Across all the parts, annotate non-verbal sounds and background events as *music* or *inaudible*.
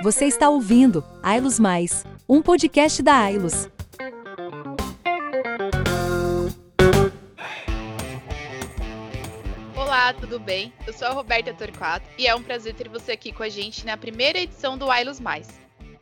Você está ouvindo Ailos Mais, um podcast da Ailos. Olá, tudo bem? Eu sou a Roberta Torquato e é um prazer ter você aqui com a gente na primeira edição do Ailos Mais.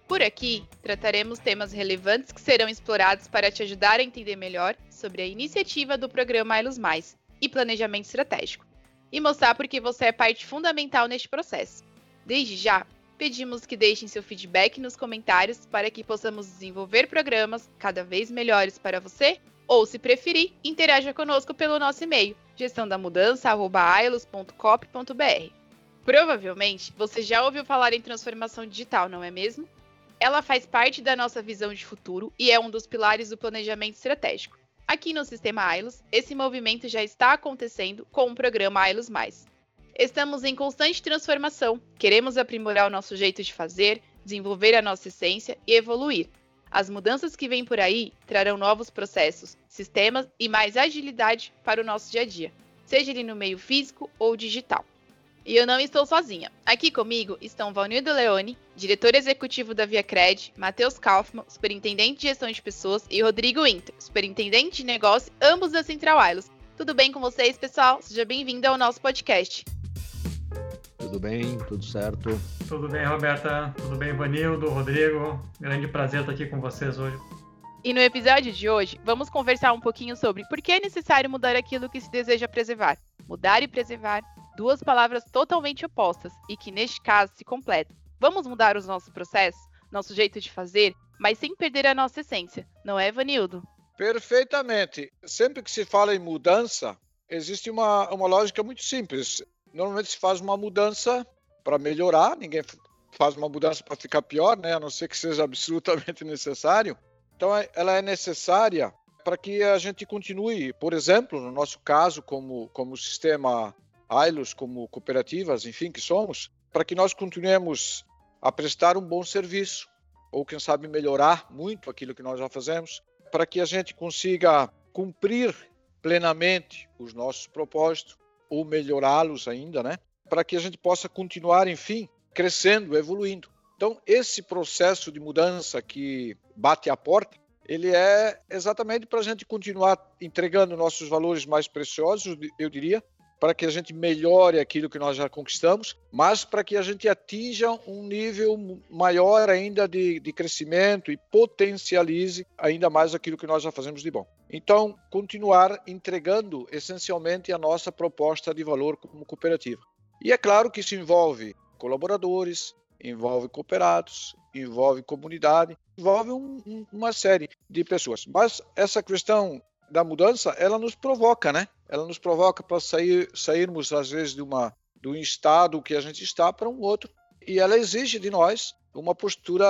Por aqui, trataremos temas relevantes que serão explorados para te ajudar a entender melhor sobre a iniciativa do programa Ailos Mais e planejamento estratégico, e mostrar por que você é parte fundamental neste processo. Desde já, pedimos que deixem seu feedback nos comentários para que possamos desenvolver programas cada vez melhores para você, ou, se preferir, interaja conosco pelo nosso e-mail, gestãodamudança.ailos.cop.br. Provavelmente você já ouviu falar em transformação digital, não é mesmo? Ela faz parte da nossa visão de futuro e é um dos pilares do planejamento estratégico. Aqui no sistema Ailos, esse movimento já está acontecendo com o programa Ailos Mais. Estamos em constante transformação, queremos aprimorar o nosso jeito de fazer, desenvolver a nossa essência e evoluir. As mudanças que vêm por aí trarão novos processos, sistemas e mais agilidade para o nosso dia a dia, seja ele no meio físico ou digital. E eu não estou sozinha. Aqui comigo estão Valnildo Leone, diretor executivo da ViaCred, Matheus Kaufmann, superintendente de gestão de pessoas, e Rodrigo Inter, superintendente de negócio, ambos da Central Wireless. Tudo bem com vocês, pessoal? Seja bem-vindo ao nosso podcast. Tudo bem? Tudo certo? Tudo bem, Roberta? Tudo bem, Vanildo, Rodrigo? Grande prazer estar aqui com vocês hoje. E no episódio de hoje, vamos conversar um pouquinho sobre por que é necessário mudar aquilo que se deseja preservar. Mudar e preservar, duas palavras totalmente opostas e que neste caso se completam. Vamos mudar os nossos processos, nosso jeito de fazer, mas sem perder a nossa essência, não é, Vanildo? Perfeitamente. Sempre que se fala em mudança, existe uma, uma lógica muito simples normalmente se faz uma mudança para melhorar, ninguém faz uma mudança para ficar pior, né? a não ser que seja absolutamente *laughs* necessário. Então, é, ela é necessária para que a gente continue, por exemplo, no nosso caso, como, como sistema AILOS, como cooperativas, enfim, que somos, para que nós continuemos a prestar um bom serviço, ou quem sabe melhorar muito aquilo que nós já fazemos, para que a gente consiga cumprir plenamente os nossos propósitos, ou melhorá-los ainda, né? Para que a gente possa continuar, enfim, crescendo, evoluindo. Então, esse processo de mudança que bate à porta, ele é exatamente para a gente continuar entregando nossos valores mais preciosos, eu diria, para que a gente melhore aquilo que nós já conquistamos, mas para que a gente atinja um nível maior ainda de, de crescimento e potencialize ainda mais aquilo que nós já fazemos de bom. Então, continuar entregando essencialmente a nossa proposta de valor como cooperativa. E é claro que isso envolve colaboradores, envolve cooperados, envolve comunidade, envolve um, um, uma série de pessoas. Mas essa questão da mudança, ela nos provoca, né? Ela nos provoca para sair, sairmos às vezes de uma um estado que a gente está para um outro, e ela exige de nós uma postura,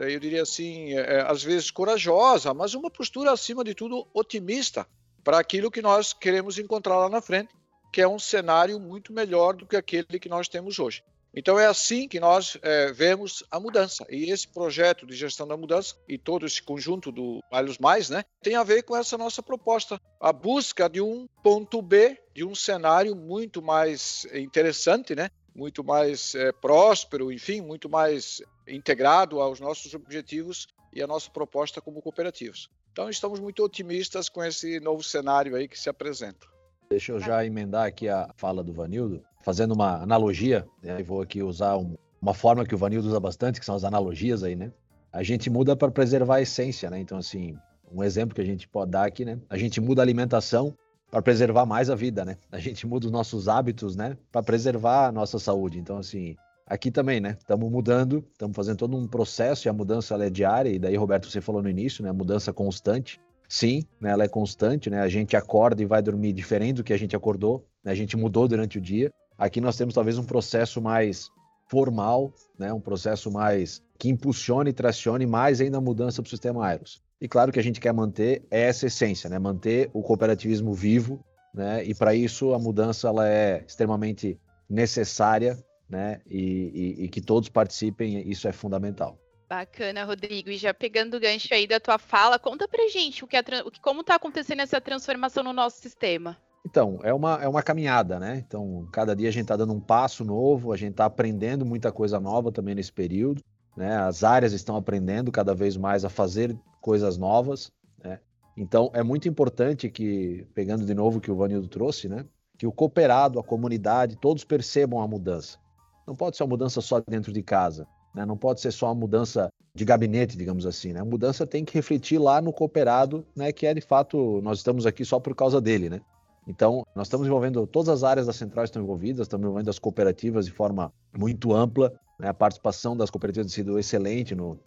eu diria assim, é, é, às vezes corajosa, mas uma postura acima de tudo otimista para aquilo que nós queremos encontrar lá na frente, que é um cenário muito melhor do que aquele que nós temos hoje. Então é assim que nós é, vemos a mudança. E esse projeto de gestão da mudança e todo esse conjunto do Malhos Mais, né, tem a ver com essa nossa proposta, a busca de um ponto B, de um cenário muito mais interessante, né, muito mais é, próspero, enfim, muito mais integrado aos nossos objetivos e a nossa proposta como cooperativas. Então, estamos muito otimistas com esse novo cenário aí que se apresenta. Deixa eu já emendar aqui a fala do Vanildo, fazendo uma analogia, né? vou aqui usar um, uma forma que o Vanildo usa bastante, que são as analogias aí, né? A gente muda para preservar a essência, né? Então, assim, um exemplo que a gente pode dar aqui, né? A gente muda a alimentação para preservar mais a vida, né? A gente muda os nossos hábitos, né? Para preservar a nossa saúde. Então, assim, aqui também, né? Estamos mudando, estamos fazendo todo um processo e a mudança é diária. E daí, Roberto, você falou no início, né? Mudança constante. Sim, né? Ela é constante, né? A gente acorda e vai dormir diferente do que a gente acordou. Né? A gente mudou durante o dia. Aqui nós temos talvez um processo mais formal, né? Um processo mais que impulsione e tracione mais ainda a mudança para o sistema Aeros. E claro que a gente quer manter essa essência, né? manter o cooperativismo vivo, né? e para isso a mudança ela é extremamente necessária né? E, e, e, que todos participem, isso é fundamental. Bacana, Rodrigo. E já pegando o gancho aí da tua fala, conta pra gente o que, a, o que como está acontecendo essa transformação no nosso sistema. Então, é uma, é uma caminhada, né? Então, cada dia a gente está dando um passo novo, a gente está aprendendo muita coisa nova também nesse período, né? As áreas estão aprendendo cada vez mais a fazer coisas novas, né? Então, é muito importante que, pegando de novo o que o Vanildo trouxe, né? Que o cooperado, a comunidade, todos percebam a mudança. Não pode ser uma mudança só dentro de casa, né? Não pode ser só uma mudança de gabinete, digamos assim, né? A mudança tem que refletir lá no cooperado, né? Que é, de fato, nós estamos aqui só por causa dele, né? Então, nós estamos envolvendo todas as áreas da central estão envolvidas, estamos envolvendo as cooperativas de forma muito ampla. Né? A participação das cooperativas tem sido excelente no,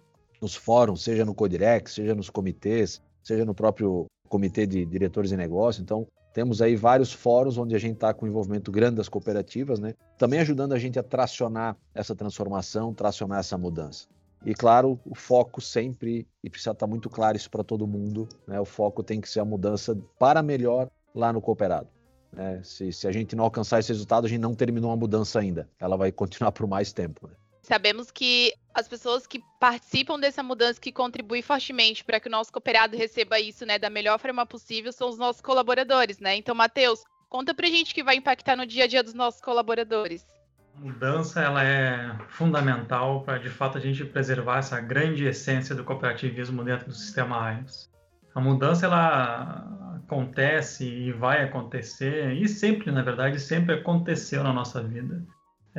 nos fóruns, seja no Codirex, seja nos comitês, seja no próprio comitê de diretores de negócio. Então, temos aí vários fóruns onde a gente está com envolvimento grande das cooperativas, né? Também ajudando a gente a tracionar essa transformação, tracionar essa mudança. E claro, o foco sempre, e precisa estar muito claro isso para todo mundo, né? O foco tem que ser a mudança para melhor lá no cooperado. Né? Se, se, a gente não alcançar esse resultado, a gente não terminou a mudança ainda. Ela vai continuar por mais tempo. Né? Sabemos que as pessoas que participam dessa mudança, que contribuem fortemente para que o nosso cooperado receba isso né, da melhor forma possível, são os nossos colaboradores. Né? Então, Matheus, conta para gente que vai impactar no dia a dia dos nossos colaboradores. A mudança ela é fundamental para, de fato, a gente preservar essa grande essência do cooperativismo dentro do sistema AIMS. A mudança ela acontece e vai acontecer, e sempre, na verdade, sempre aconteceu na nossa vida,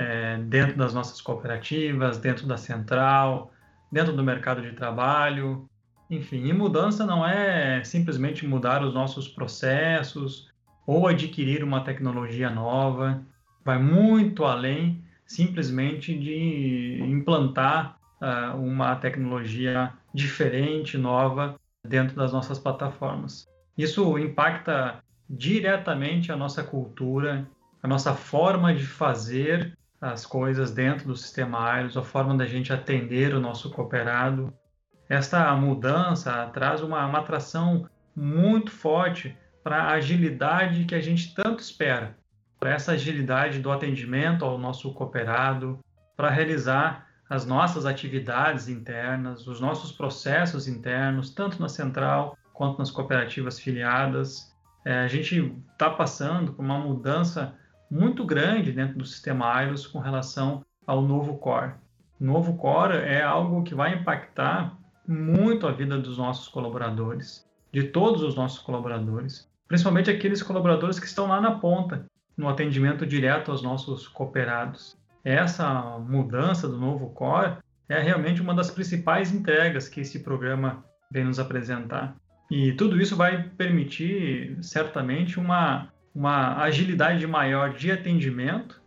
é, dentro das nossas cooperativas, dentro da central, dentro do mercado de trabalho, enfim. E mudança não é simplesmente mudar os nossos processos ou adquirir uma tecnologia nova, vai muito além simplesmente de implantar uh, uma tecnologia diferente, nova, dentro das nossas plataformas. Isso impacta diretamente a nossa cultura, a nossa forma de fazer as coisas dentro do sistema AILOS, a forma da gente atender o nosso cooperado. Esta mudança traz uma, uma atração muito forte para a agilidade que a gente tanto espera, para essa agilidade do atendimento ao nosso cooperado, para realizar as nossas atividades internas, os nossos processos internos, tanto na central quanto nas cooperativas filiadas. É, a gente está passando por uma mudança muito grande dentro do sistema AILOS com relação ao novo core. O novo core é algo que vai impactar muito a vida dos nossos colaboradores, de todos os nossos colaboradores, principalmente aqueles colaboradores que estão lá na ponta, no atendimento direto aos nossos cooperados. Essa mudança do novo core é realmente uma das principais entregas que esse programa vem nos apresentar. E tudo isso vai permitir, certamente, uma, uma agilidade maior de atendimento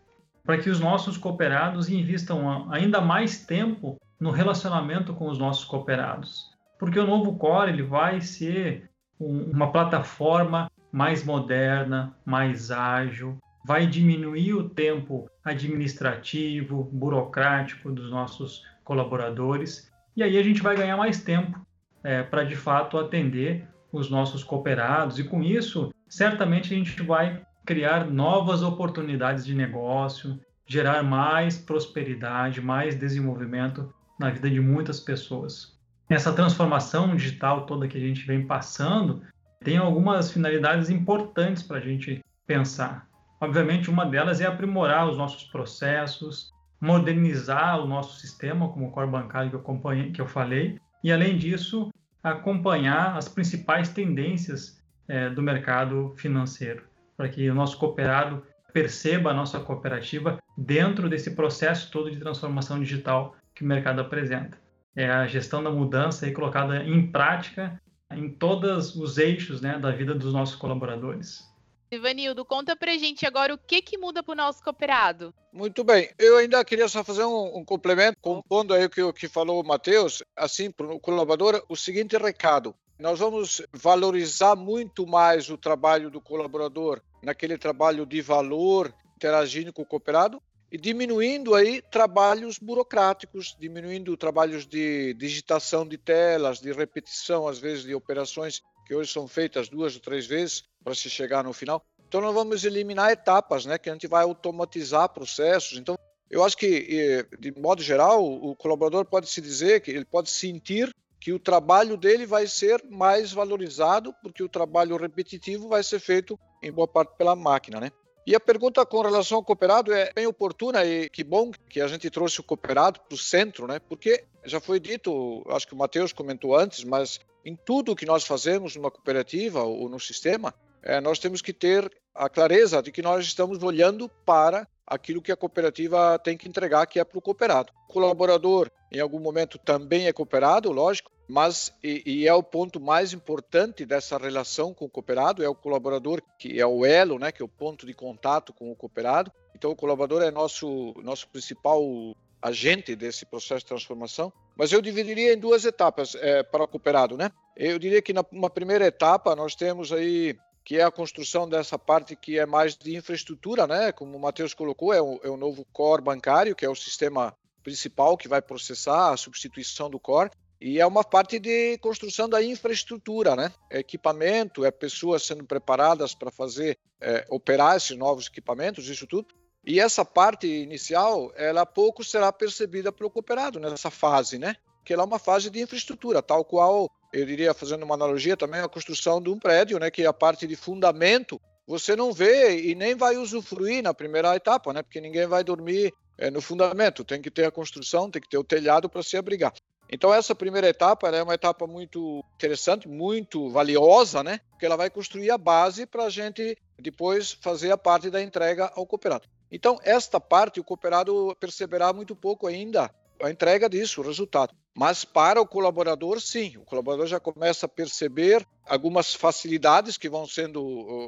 para que os nossos cooperados invistam ainda mais tempo no relacionamento com os nossos cooperados. Porque o novo Core ele vai ser um, uma plataforma mais moderna, mais ágil, vai diminuir o tempo administrativo, burocrático dos nossos colaboradores, e aí a gente vai ganhar mais tempo é, para de fato atender os nossos cooperados e com isso certamente a gente vai criar novas oportunidades de negócio, gerar mais prosperidade, mais desenvolvimento na vida de muitas pessoas. Essa transformação digital toda que a gente vem passando tem algumas finalidades importantes para a gente pensar. Obviamente, uma delas é aprimorar os nossos processos, modernizar o nosso sistema, como o core bancário que eu, que eu falei, e, além disso, acompanhar as principais tendências é, do mercado financeiro, para que o nosso cooperado perceba a nossa cooperativa dentro desse processo todo de transformação digital que o mercado apresenta. É a gestão da mudança aí colocada em prática em todos os eixos né, da vida dos nossos colaboradores. Ivanildo, conta pra gente agora o que, que muda para o nosso cooperado. Muito bem, eu ainda queria só fazer um, um complemento, compondo aí o que, que falou o Matheus, assim, para o colaborador, o seguinte recado. Nós vamos valorizar muito mais o trabalho do colaborador naquele trabalho de valor, interagindo com o cooperado, e diminuindo aí trabalhos burocráticos, diminuindo trabalhos de digitação de telas, de repetição, às vezes, de operações que hoje são feitas duas ou três vezes para se chegar no final. Então nós vamos eliminar etapas, né? Que a gente vai automatizar processos. Então eu acho que de modo geral o colaborador pode se dizer que ele pode sentir que o trabalho dele vai ser mais valorizado, porque o trabalho repetitivo vai ser feito em boa parte pela máquina, né? E a pergunta com relação ao cooperado é bem oportuna e que bom que a gente trouxe o cooperado para o centro, né? Porque já foi dito, acho que o Matheus comentou antes, mas em tudo que nós fazemos numa cooperativa ou no sistema, é, nós temos que ter a clareza de que nós estamos olhando para aquilo que a cooperativa tem que entregar, que é para o cooperado. O colaborador, em algum momento, também é cooperado, lógico, mas e, e, é o ponto mais importante dessa relação com o cooperado, é o colaborador que é o elo, né, que é o ponto de contato com o cooperado. Então o colaborador é nosso nosso principal agente desse processo de transformação. Mas eu dividiria em duas etapas é, para o cooperado, né? Eu diria que na uma primeira etapa nós temos aí que é a construção dessa parte que é mais de infraestrutura, né? Como o Matheus colocou, é o, é o novo core bancário, que é o sistema principal que vai processar a substituição do core. E é uma parte de construção da infraestrutura, né? É equipamento, é pessoas sendo preparadas para fazer, é, operar esses novos equipamentos, isso tudo. E essa parte inicial, ela pouco será percebida pelo cooperado nessa fase, né? Que ela é uma fase de infraestrutura, tal qual, eu diria, fazendo uma analogia também, a construção de um prédio, né? Que é a parte de fundamento, você não vê e nem vai usufruir na primeira etapa, né? Porque ninguém vai dormir é, no fundamento, tem que ter a construção, tem que ter o telhado para se abrigar. Então essa primeira etapa é uma etapa muito interessante, muito valiosa, né? Porque ela vai construir a base para a gente depois fazer a parte da entrega ao cooperado. Então esta parte o cooperado perceberá muito pouco ainda a entrega disso, o resultado. Mas para o colaborador, sim, o colaborador já começa a perceber algumas facilidades que vão sendo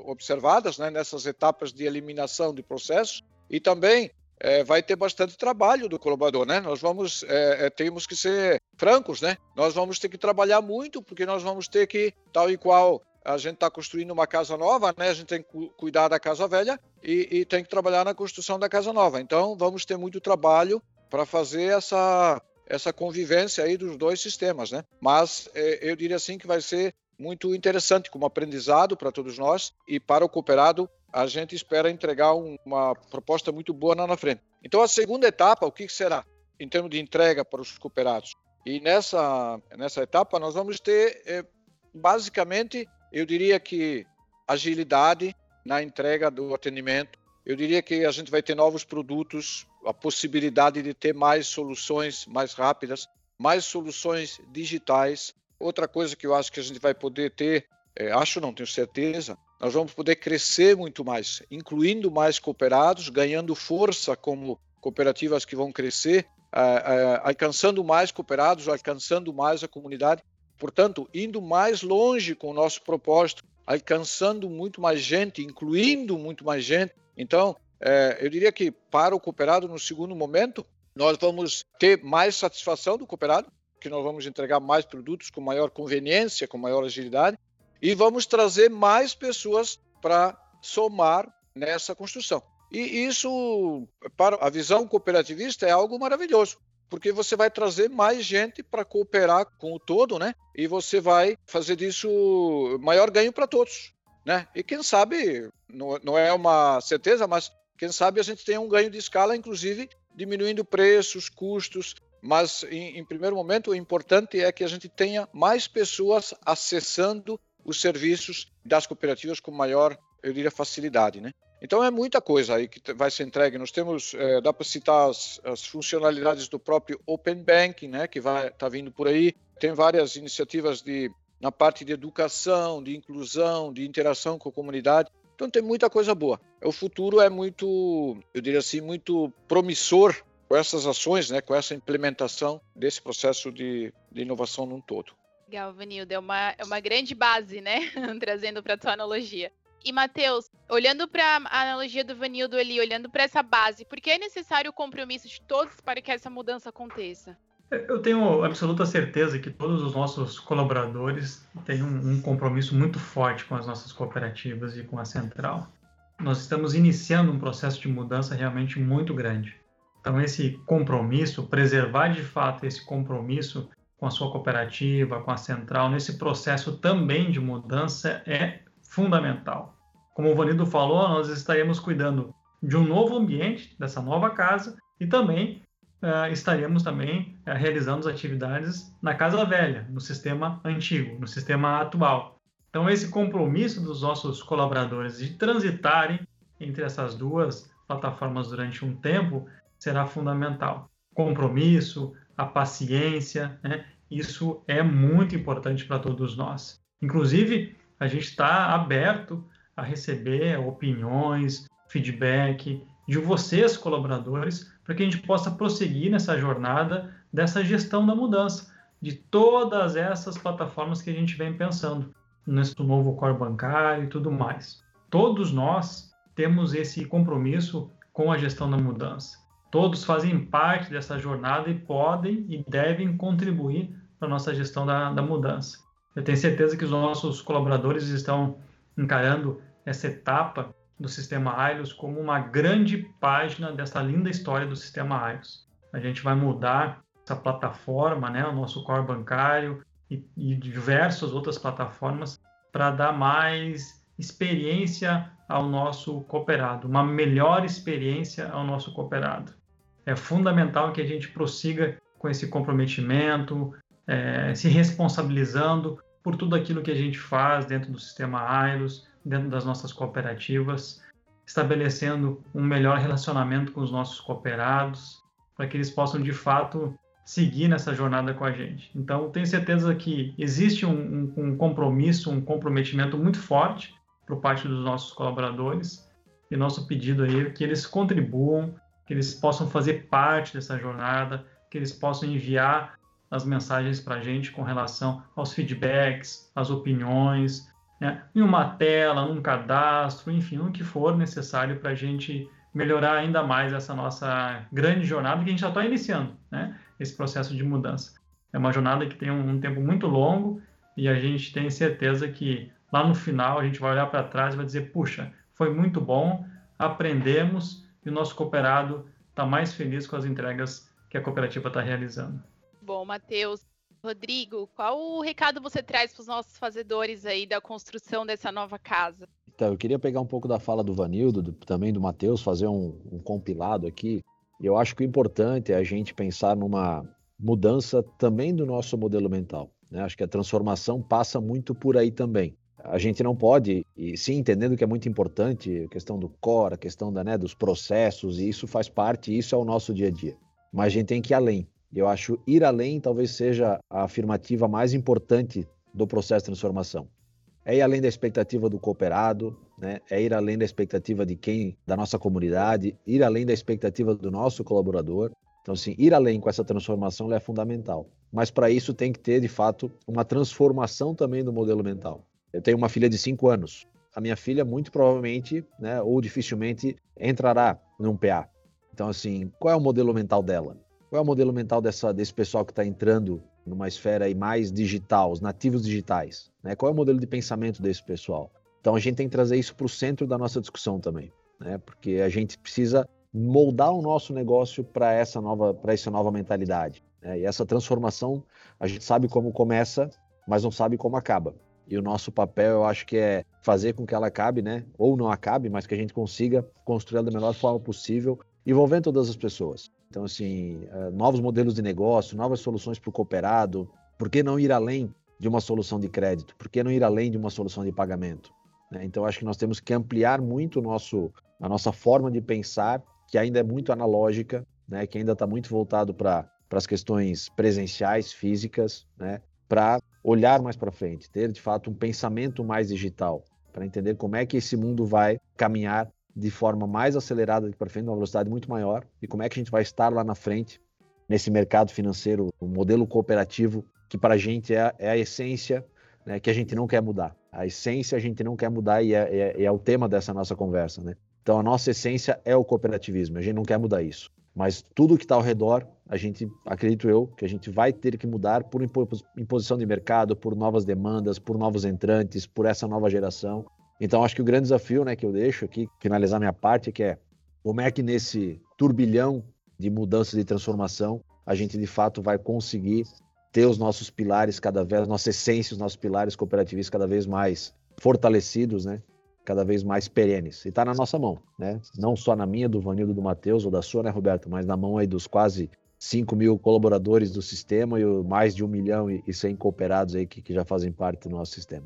observadas né, nessas etapas de eliminação de processos e também é, vai ter bastante trabalho do colaborador, né? Nós vamos, é, é, temos que ser francos, né? Nós vamos ter que trabalhar muito, porque nós vamos ter que, tal e qual a gente está construindo uma casa nova, né? A gente tem que cuidar da casa velha e, e tem que trabalhar na construção da casa nova. Então, vamos ter muito trabalho para fazer essa essa convivência aí dos dois sistemas, né? Mas é, eu diria assim que vai ser muito interessante como aprendizado para todos nós e para o cooperado a gente espera entregar um, uma proposta muito boa lá na frente. Então, a segunda etapa, o que será em termos de entrega para os cooperados? E nessa, nessa etapa, nós vamos ter, é, basicamente, eu diria que agilidade na entrega do atendimento. Eu diria que a gente vai ter novos produtos, a possibilidade de ter mais soluções mais rápidas, mais soluções digitais. Outra coisa que eu acho que a gente vai poder ter, é, acho não, tenho certeza, nós vamos poder crescer muito mais, incluindo mais cooperados, ganhando força como cooperativas que vão crescer, alcançando mais cooperados, alcançando mais a comunidade. Portanto, indo mais longe com o nosso propósito, alcançando muito mais gente, incluindo muito mais gente. Então, eh, eu diria que para o cooperado, no segundo momento, nós vamos ter mais satisfação do cooperado, que nós vamos entregar mais produtos com maior conveniência, com maior agilidade, e vamos trazer mais pessoas para somar nessa construção. E isso, para a visão cooperativista, é algo maravilhoso, porque você vai trazer mais gente para cooperar com o todo, né? E você vai fazer disso maior ganho para todos, né? E quem sabe, não, não é uma certeza, mas quem sabe a gente tem um ganho de escala, inclusive diminuindo preços, custos, mas em, em, primeiro momento o importante é que a gente tenha mais pessoas acessando os serviços das cooperativas com maior, eu diria, facilidade, né? Então é muita coisa aí que vai ser entregue. Nós temos, é, dá para citar as, as, funcionalidades do próprio Open Banking, né, que vai tá vindo por aí. Tem várias iniciativas de na parte de educação, de inclusão, de interação com a comunidade. Então tem muita coisa boa. O futuro é muito, eu diria assim, muito promissor com essas ações, né, com essa implementação desse processo de, de inovação num todo. Legal, Vanilda. É uma, é uma grande base, né? *laughs* Trazendo para a tua analogia. E, Matheus, olhando para a analogia do Vanildo ali, olhando para essa base, por que é necessário o compromisso de todos para que essa mudança aconteça? Eu tenho absoluta certeza que todos os nossos colaboradores têm um, um compromisso muito forte com as nossas cooperativas e com a central. Nós estamos iniciando um processo de mudança realmente muito grande. Então, esse compromisso, preservar de fato esse compromisso, com a sua cooperativa, com a central, nesse processo também de mudança é fundamental. Como o Vanido falou, nós estaremos cuidando de um novo ambiente, dessa nova casa, e também uh, estaríamos também uh, realizando as atividades na casa velha, no sistema antigo, no sistema atual. Então, esse compromisso dos nossos colaboradores de transitarem entre essas duas plataformas durante um tempo será fundamental. Compromisso, a paciência, né? isso é muito importante para todos nós. Inclusive, a gente está aberto a receber opiniões, feedback de vocês, colaboradores, para que a gente possa prosseguir nessa jornada dessa gestão da mudança, de todas essas plataformas que a gente vem pensando, nesse novo core bancário e tudo mais. Todos nós temos esse compromisso com a gestão da mudança. Todos fazem parte dessa jornada e podem e devem contribuir para a nossa gestão da, da mudança. Eu tenho certeza que os nossos colaboradores estão encarando essa etapa do sistema AILOS como uma grande página dessa linda história do sistema AILOS. A gente vai mudar essa plataforma, né, o nosso core bancário e, e diversas outras plataformas para dar mais experiência ao nosso cooperado, uma melhor experiência ao nosso cooperado. É fundamental que a gente prossiga com esse comprometimento, é, se responsabilizando por tudo aquilo que a gente faz dentro do sistema AIROS, dentro das nossas cooperativas, estabelecendo um melhor relacionamento com os nossos cooperados, para que eles possam de fato seguir nessa jornada com a gente. Então, tenho certeza que existe um, um, um compromisso, um comprometimento muito forte por parte dos nossos colaboradores e nosso pedido aí é que eles contribuam, que eles possam fazer parte dessa jornada, que eles possam enviar as mensagens para a gente com relação aos feedbacks, às opiniões, né? em uma tela, num cadastro, enfim, o que for necessário para a gente melhorar ainda mais essa nossa grande jornada que a gente já está iniciando, né? esse processo de mudança. É uma jornada que tem um, um tempo muito longo e a gente tem certeza que lá no final a gente vai olhar para trás e vai dizer, puxa, foi muito bom, aprendemos e o nosso cooperado está mais feliz com as entregas que a cooperativa está realizando. Bom, Matheus, Rodrigo, qual o recado você traz para os nossos fazedores aí da construção dessa nova casa? Então, eu queria pegar um pouco da fala do Vanildo, do, também do Matheus, fazer um, um compilado aqui. Eu acho que o importante é a gente pensar numa mudança também do nosso modelo mental. Né? Acho que a transformação passa muito por aí também. A gente não pode, e sim, entendendo que é muito importante a questão do core, a questão da, né, dos processos, e isso faz parte, isso é o nosso dia a dia. Mas a gente tem que ir além. Eu acho ir além talvez seja a afirmativa mais importante do processo de transformação. É ir além da expectativa do cooperado, né? é ir além da expectativa de quem, da nossa comunidade, ir além da expectativa do nosso colaborador. Então, assim, ir além com essa transformação é fundamental. Mas para isso tem que ter, de fato, uma transformação também do modelo mental. Eu tenho uma filha de 5 anos. A minha filha, muito provavelmente, né, ou dificilmente, entrará num PA. Então, assim, qual é o modelo mental dela? Qual é o modelo mental dessa, desse pessoal que está entrando numa esfera aí mais digital, os nativos digitais? Né? Qual é o modelo de pensamento desse pessoal? Então a gente tem que trazer isso para o centro da nossa discussão também, né? porque a gente precisa moldar o nosso negócio para essa nova para essa nova mentalidade. Né? E essa transformação a gente sabe como começa, mas não sabe como acaba. E o nosso papel, eu acho que é fazer com que ela acabe, né? Ou não acabe, mas que a gente consiga construir ela da melhor forma possível, envolvendo todas as pessoas. Então, assim, uh, novos modelos de negócio, novas soluções para o cooperado. Por que não ir além de uma solução de crédito? Por que não ir além de uma solução de pagamento? Né? Então, acho que nós temos que ampliar muito nosso, a nossa forma de pensar, que ainda é muito analógica, né? que ainda está muito voltado para as questões presenciais, físicas, né? para olhar mais para frente, ter de fato um pensamento mais digital, para entender como é que esse mundo vai caminhar de forma mais acelerada para frente, uma velocidade muito maior, e como é que a gente vai estar lá na frente nesse mercado financeiro, o um modelo cooperativo, que para a gente é, é, a essência né, que a gente não quer mudar. A essência a gente não quer mudar e é, é, é o tema dessa nossa conversa. Né? Então a nossa essência é o cooperativismo, a gente não quer mudar isso. Mas tudo que está ao redor, a gente, acredito eu, que a gente vai ter que mudar por imposição de mercado, por novas demandas, por novos entrantes, por essa nova geração. Então, acho que o grande desafio né, que eu deixo aqui, finalizar minha parte, que é como é que nesse turbilhão de mudança, de transformação, a gente de fato vai conseguir ter os nossos pilares cada vez, nossa essência, os nossos pilares cooperativistas cada vez mais fortalecidos, né? Cada vez mais perenes. E está na nossa mão, né? Não só na minha, do Vanildo, do Matheus ou da sua, né, Roberto? Mas na mão aí dos quase 5 mil colaboradores do sistema e mais de um milhão e 100 cooperados aí que, que já fazem parte do nosso sistema.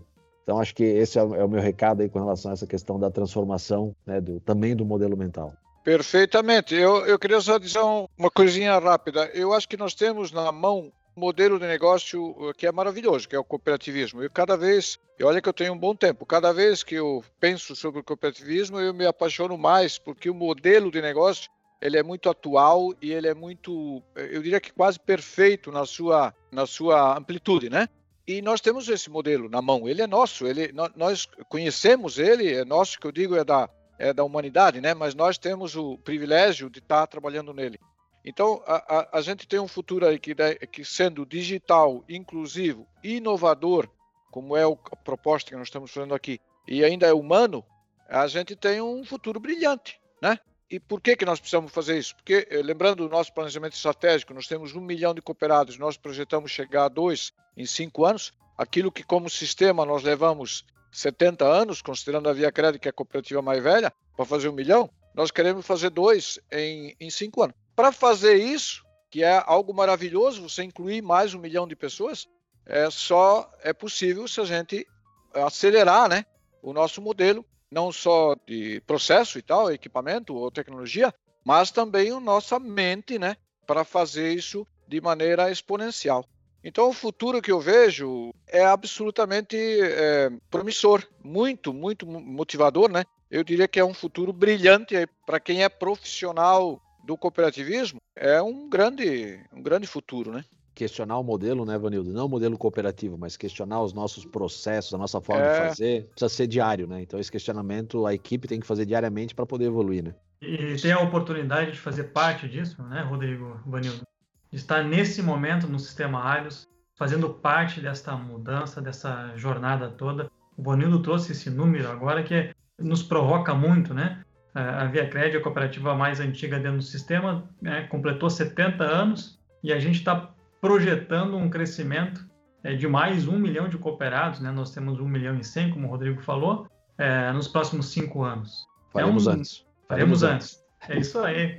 Então, acho que esse é, é o meu recado aí com relação a essa questão da transformação, né, do, também do modelo mental. Perfeitamente. Eu, eu queria só dizer uma coisinha rápida. Eu acho que nós temos na mão um modelo de negócio uh, que é maravilhoso, que é o cooperativismo. E cada vez, e olha que eu tenho um bom tempo, cada vez que eu penso sobre o cooperativismo, eu me apaixono mais, porque o modelo de negócio ele é muito atual e ele é muito, eu diria que quase perfeito na sua, na sua amplitude, né? E nós temos esse modelo na mão, ele é nosso, ele, nós conhecemos ele, é nosso, que eu digo é da, é, da humanidade, né? mas nós temos o privilégio de estar trabalhando nele. Então, a, a, a gente tem um futuro aí que, que, sendo digital, inclusivo, inovador, como é a proposta que nós estamos fazendo aqui, e ainda é humano, a gente tem um futuro brilhante, né? E por que, que nós precisamos fazer isso? Porque, eh, lembrando do nosso planejamento estratégico, nós temos um milhão de cooperados, nós projetamos chegar a dois em cinco anos, aquilo que como sistema nós levamos 70 anos, considerando a Via Crédito, que é a cooperativa mais velha, para fazer um milhão, nós queremos fazer dois em, em cinco anos. Para fazer isso, que é algo maravilhoso, você incluir mais um milhão de pessoas, é só é possível se a gente acelerar né, o nosso modelo, não só de processo e tal, equipamento ou tecnologia, mas também a nossa mente né, para fazer isso de maneira exponencial. Então, o futuro que eu vejo é absolutamente é, promissor, muito, muito motivador, né? Eu diria que é um futuro brilhante para quem é profissional do cooperativismo. É um grande, um grande futuro, né? Questionar o modelo, né, Vanildo? Não o modelo cooperativo, mas questionar os nossos processos, a nossa forma é... de fazer, precisa ser diário, né? Então esse questionamento a equipe tem que fazer diariamente para poder evoluir, né? E tem a oportunidade de fazer parte disso, né, Rodrigo, Vanildo? de estar nesse momento no sistema Alios, fazendo parte desta mudança, dessa jornada toda. O Bonildo trouxe esse número agora que nos provoca muito, né? A Via Crédito, a cooperativa mais antiga dentro do sistema, né, completou 70 anos e a gente está projetando um crescimento é, de mais um milhão de cooperados, né? Nós temos um milhão e cem, como o Rodrigo falou, é, nos próximos cinco anos. Faremos é um... antes. Faremos, Faremos antes. antes. É isso aí.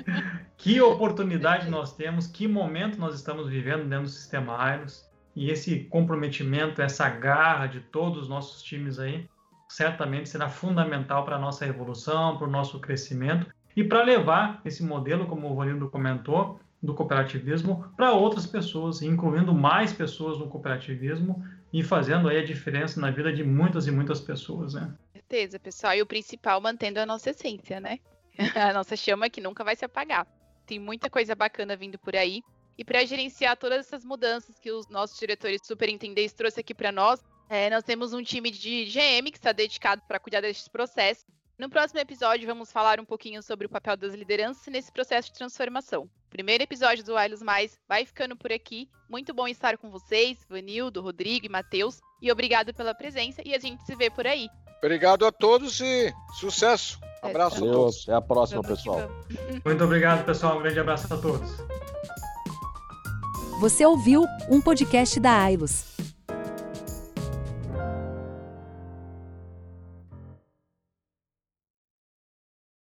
que oportunidade nós temos, que momento nós estamos vivendo dentro do sistema Airos e esse comprometimento, essa garra de todos os nossos times aí, certamente será fundamental para a nossa evolução, para o nosso crescimento e para levar esse modelo, como o Vanildo comentou, do cooperativismo para outras pessoas, incluindo mais pessoas no cooperativismo e fazendo aí a diferença na vida de muitas e muitas pessoas, né? Certeza, pessoal. E o principal, mantendo a nossa essência, né? *laughs* a nossa chama que nunca vai se apagar. Tem muita coisa bacana vindo por aí. E para gerenciar todas essas mudanças que os nossos diretores superintendentes trouxe aqui para nós, é, nós temos um time de GM que está dedicado para cuidar desses processos. No próximo episódio, vamos falar um pouquinho sobre o papel das lideranças nesse processo de transformação. O primeiro episódio do Ailos Mais vai ficando por aqui. Muito bom estar com vocês, Vanildo, Rodrigo e Matheus. E obrigado pela presença e a gente se vê por aí. Obrigado a todos e sucesso. Abraço a todos. Até a próxima, vamos pessoal. Muito obrigado, pessoal. Um grande abraço a todos. Você ouviu um podcast da Ailos.